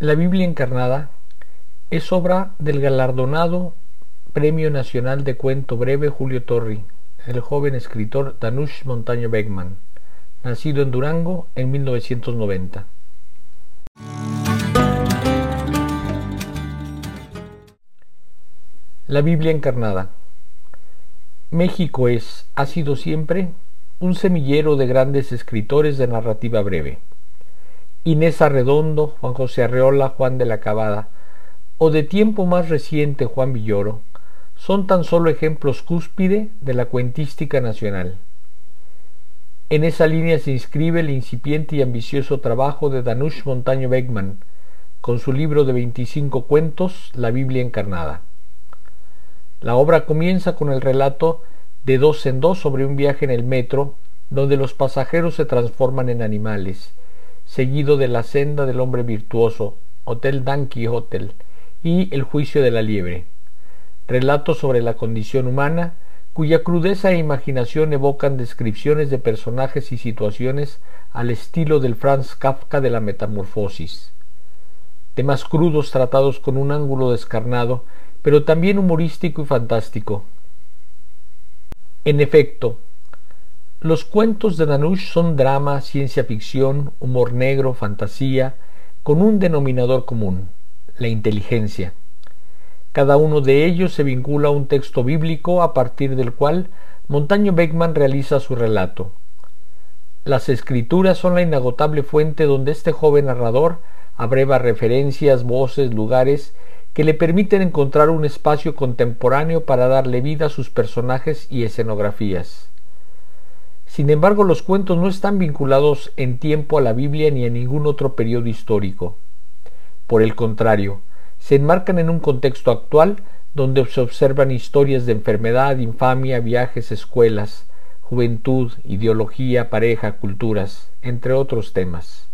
La Biblia encarnada es obra del galardonado Premio Nacional de Cuento Breve Julio Torri, el joven escritor Danush Montaño Beckman, nacido en Durango en 1990. La Biblia encarnada. México es, ha sido siempre, un semillero de grandes escritores de narrativa breve. Inés Arredondo, Juan José Arreola, Juan de la Cabada, o de tiempo más reciente Juan Villoro, son tan solo ejemplos cúspide de la cuentística nacional. En esa línea se inscribe el incipiente y ambicioso trabajo de Danush Montaño Beckman, con su libro de 25 cuentos, La Biblia Encarnada. La obra comienza con el relato de dos en dos sobre un viaje en el metro, donde los pasajeros se transforman en animales, seguido de La senda del hombre virtuoso, Hotel Dan Hotel y El juicio de la liebre. Relato sobre la condición humana, cuya crudeza e imaginación evocan descripciones de personajes y situaciones al estilo del Franz Kafka de la Metamorfosis. Temas crudos tratados con un ángulo descarnado, pero también humorístico y fantástico. En efecto, los cuentos de Danush son drama, ciencia ficción, humor negro, fantasía, con un denominador común, la inteligencia. Cada uno de ellos se vincula a un texto bíblico a partir del cual Montaño Beckman realiza su relato. Las escrituras son la inagotable fuente donde este joven narrador abreva referencias, voces, lugares que le permiten encontrar un espacio contemporáneo para darle vida a sus personajes y escenografías. Sin embargo, los cuentos no están vinculados en tiempo a la Biblia ni a ningún otro periodo histórico. Por el contrario, se enmarcan en un contexto actual donde se observan historias de enfermedad, infamia, viajes, escuelas, juventud, ideología, pareja, culturas, entre otros temas.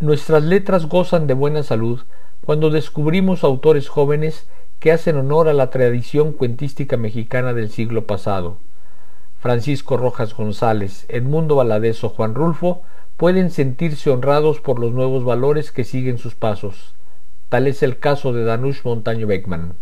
Nuestras letras gozan de buena salud cuando descubrimos autores jóvenes que hacen honor a la tradición cuentística mexicana del siglo pasado. Francisco Rojas González, Edmundo Valadez o Juan Rulfo pueden sentirse honrados por los nuevos valores que siguen sus pasos. Tal es el caso de Danush Montaño Beckman.